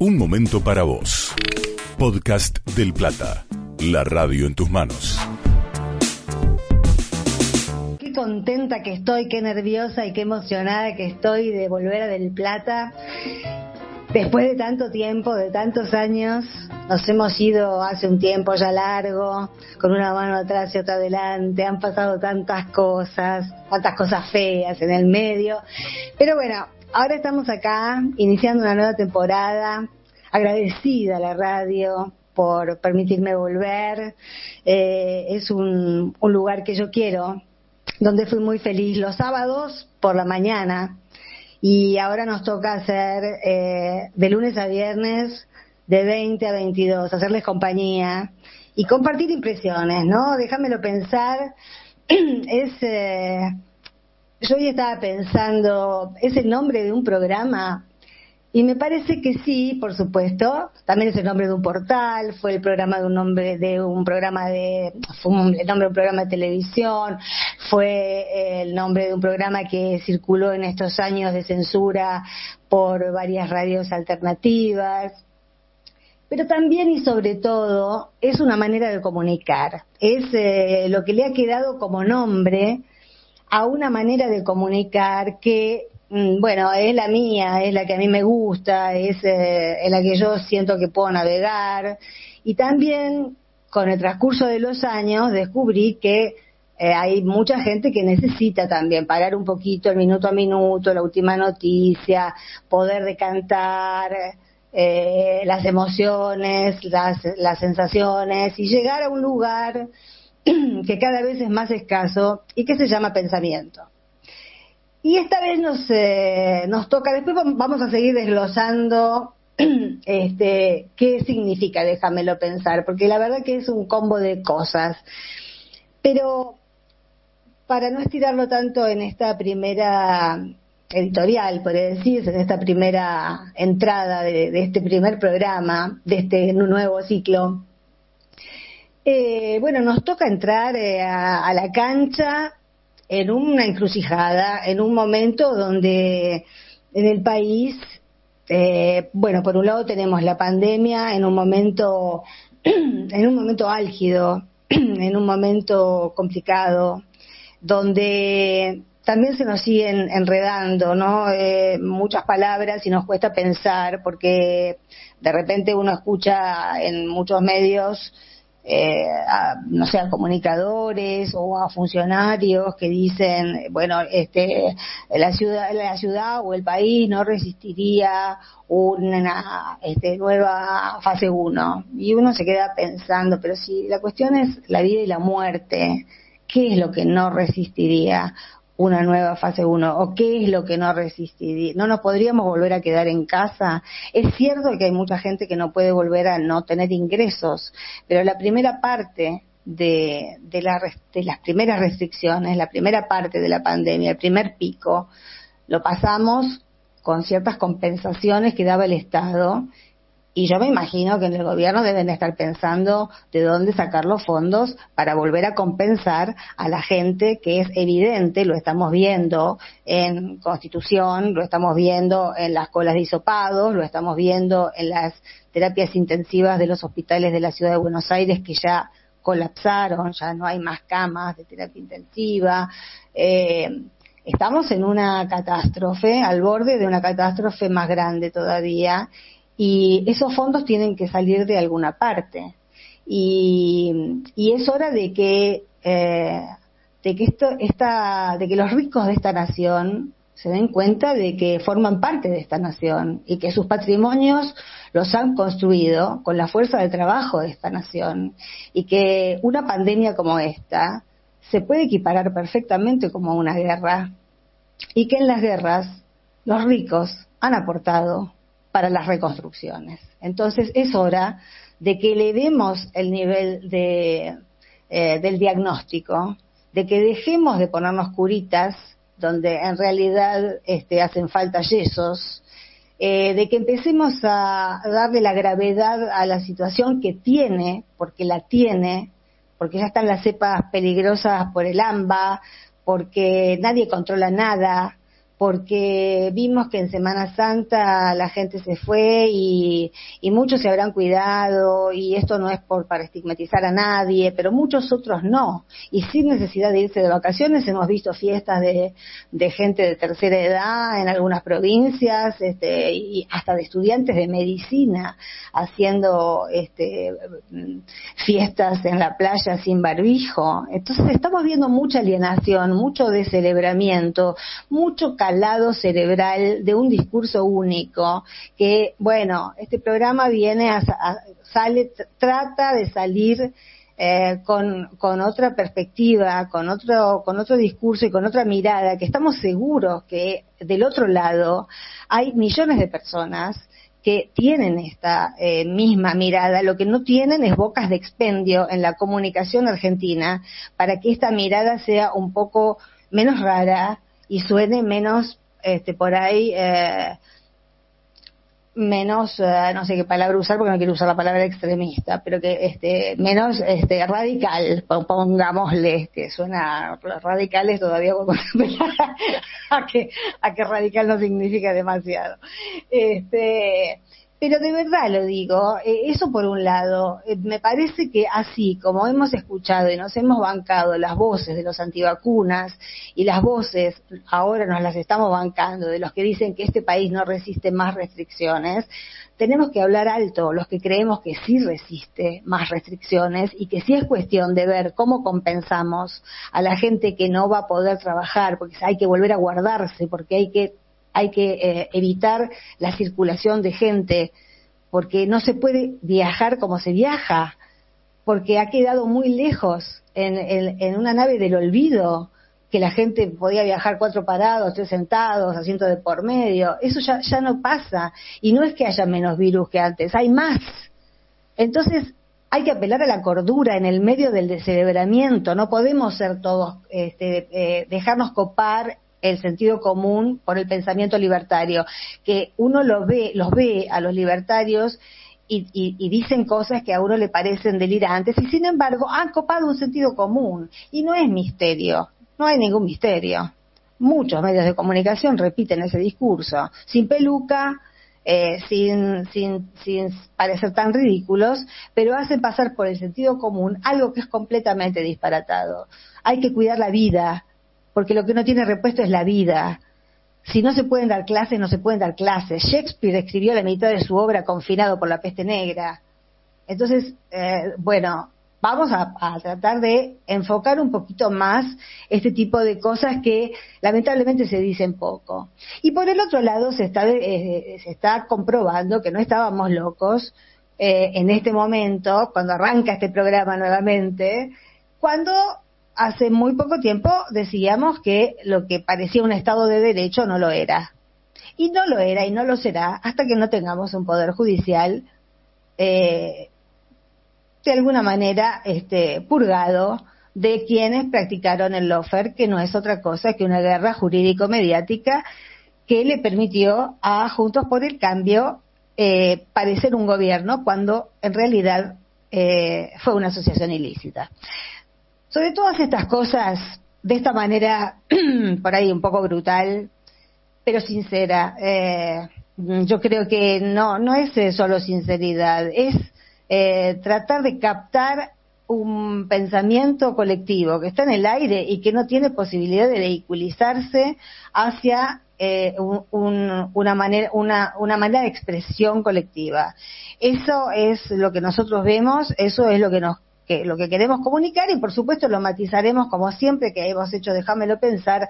Un momento para vos. Podcast del Plata. La radio en tus manos. Qué contenta que estoy, qué nerviosa y qué emocionada que estoy de volver a Del Plata. Después de tanto tiempo, de tantos años, nos hemos ido hace un tiempo ya largo, con una mano atrás y otra adelante, han pasado tantas cosas, tantas cosas feas en el medio. Pero bueno, ahora estamos acá, iniciando una nueva temporada, agradecida a la radio por permitirme volver. Eh, es un, un lugar que yo quiero, donde fui muy feliz los sábados por la mañana y ahora nos toca hacer eh, de lunes a viernes de 20 a 22, hacerles compañía y compartir impresiones, ¿no? Déjamelo pensar. es, eh, yo hoy estaba pensando, es el nombre de un programa y me parece que sí, por supuesto. También es el nombre de un portal, fue el programa de un nombre de un programa de, fue el nombre de un programa de televisión, fue el nombre de un programa que circuló en estos años de censura por varias radios alternativas. Pero también y sobre todo es una manera de comunicar. Es eh, lo que le ha quedado como nombre a una manera de comunicar que Mm, bueno, es la mía, es la que a mí me gusta, es, eh, la que yo siento que puedo navegar. Y también con el transcurso de los años descubrí que eh, hay mucha gente que necesita también parar un poquito el minuto a minuto, la última noticia, poder decantar eh, las emociones, las, las sensaciones y llegar a un lugar que cada vez es más escaso y que se llama pensamiento. Y esta vez nos, eh, nos toca, después vamos a seguir desglosando este, qué significa, déjamelo pensar, porque la verdad que es un combo de cosas. Pero para no estirarlo tanto en esta primera editorial, por decirse, en esta primera entrada de, este primer programa, de este nuevo ciclo, eh, bueno, nos toca entrar eh, a, la cancha en una encrucijada, en un momento donde en el país, eh, bueno, por un lado tenemos la pandemia en un momento, en un momento álgido, en un momento complicado, donde también se nos siguen enredando, ¿no? Eh, muchas palabras y nos cuesta pensar porque de repente uno escucha en muchos medios eh, a, no sé, a comunicadores o a funcionarios que dicen, bueno, este, la ciudad, la ciudad o el país no resistiría una este, nueva fase 1. Y uno se queda pensando, pero si la cuestión es la vida y la muerte, ¿qué es lo que no resistiría? Una nueva fase 1 o qué es lo que no resistiría. No nos podríamos volver a quedar en casa. Es cierto que hay mucha gente que no puede volver a no tener ingresos, pero la primera parte de, de, de las primeras restricciones, la primera parte de la pandemia, el primer pico, lo pasamos con ciertas compensaciones que daba el Estado y yo me imagino que en el gobierno deben estar pensando de dónde sacar los fondos para volver a compensar a la gente que es evidente, lo estamos viendo en Constitución, lo estamos viendo en las colas de hisopados, lo estamos viendo en las terapias intensivas de los hospitales de la ciudad de Buenos Aires que ya colapsaron, ya no hay más camas de terapia intensiva. Eh, estamos en una catástrofe, al borde de una catástrofe más grande todavía y esos fondos tienen que salir de alguna parte. Y, es hora de que, eh, de, que esto, esta, de que los ricos de esta nación se den cuenta de que forman parte de esta nación y que sus patrimonios los han construido con la fuerza de trabajo de esta nación y que una pandemia como esta se puede equiparar perfectamente como una guerra y que en las guerras los ricos han aportado para las reconstrucciones. Entonces es hora de que elevemos el nivel de, eh, del diagnóstico, de que dejemos de ponernos curitas donde en realidad este, hacen falta yesos, eh, de que empecemos a darle la gravedad a la situación que tiene, porque la tiene, porque ya están las cepas peligrosas por el AMBA, porque nadie controla nada, porque vimos que en Semana Santa la gente se fue y, muchos se habrán cuidado y esto no es por para estigmatizar a nadie, pero muchos otros no. Y sin necesidad de irse de vacaciones hemos visto fiestas de, gente de tercera edad en algunas provincias este, y hasta de estudiantes de medicina haciendo este, fiestas en la playa sin barbijo. Entonces estamos viendo mucha alienación, mucho descelebramiento, mucho lado cerebral de un discurso único que, bueno, este programa viene a, sale, trata de salir eh, con, con, otra perspectiva, con otro, con otro discurso y con otra mirada, que estamos seguros que del otro lado hay millones de personas que tienen esta eh, misma mirada, lo que no tienen es bocas de expendio en la comunicación argentina para que esta mirada sea un poco menos rara, y suene menos, este, por ahí, eh, menos, eh, no sé qué palabra usar porque no quiero usar la palabra extremista, pero que este, menos este, radical, pongámosle, que suena radicales todavía a que, a que radical no significa demasiado. Este, pero de verdad lo digo, eh, eso por un lado, eh, me parece que así como hemos escuchado y nos hemos bancado las voces de los antivacunas y las voces, ahora nos las estamos bancando, de los que dicen que este país no resiste más restricciones, tenemos que hablar alto, los que creemos que sí resiste más restricciones y que sí es cuestión de ver cómo compensamos a la gente que no va a poder trabajar, porque hay que volver a guardarse, porque hay que hay que eh, evitar la circulación de gente, porque no se puede viajar como se viaja, porque ha quedado muy lejos en, una nave del olvido que la gente podía viajar cuatro parados, tres sentados, asiento de por medio. Eso ya, ya no pasa. Y no es que haya menos virus que antes, hay más. Entonces, hay que apelar a la cordura en el medio del descerebramiento. No podemos ser todos, este, eh, dejarnos copar el sentido común por el pensamiento libertario, que uno lo ve, los ve a los libertarios y, dicen cosas que a uno le parecen delirantes y sin embargo han copado un sentido común y no es misterio, no hay ningún misterio. Muchos medios de comunicación repiten ese discurso, sin peluca, eh, sin, sin, sin parecer tan ridículos, pero hacen pasar por el sentido común algo que es completamente disparatado. Hay que cuidar la vida, porque lo que no tiene repuesto es la vida. Si no se pueden dar clases, no se pueden dar clases. Shakespeare escribió la mitad de su obra confinado por la peste negra. Entonces, eh, bueno, vamos a, tratar de enfocar un poquito más este tipo de cosas que lamentablemente se dicen poco. Y por el otro lado, se está, eh, se está comprobando que no estábamos locos eh, en este momento, cuando arranca este programa nuevamente, cuando hace muy poco tiempo decíamos que lo que parecía un Estado de Derecho no lo era. Y no lo era y no lo será hasta que no tengamos un Poder Judicial eh, de alguna manera este, purgado de quienes practicaron el lofer, que no es otra cosa que una guerra jurídico-mediática que le permitió a Juntos por el Cambio eh, parecer un gobierno cuando en realidad eh, fue una asociación ilícita. Sobre todas estas cosas, de esta manera, por ahí un poco brutal, pero sincera, eh, yo creo que no, no es eh, solo sinceridad, es eh, tratar de captar un pensamiento colectivo que está en el aire y que no tiene posibilidad de vehiculizarse hacia una, manera, una, una manera de expresión colectiva. Eso es lo que nosotros vemos, eso es lo que nos que lo que queremos comunicar y por supuesto lo matizaremos como siempre que hemos hecho, déjamelo pensar,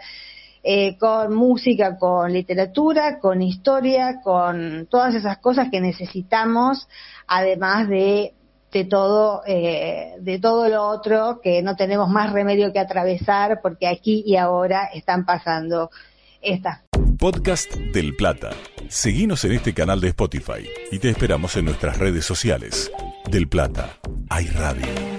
eh, con música, con literatura, con historia, con todas esas cosas que necesitamos, además de de todo eh, de todo lo otro que no tenemos más remedio que atravesar porque aquí y ahora están pasando estas podcast del Plata. Seguimos en este canal de Spotify y te esperamos en nuestras redes sociales. Del Plata, hay radio.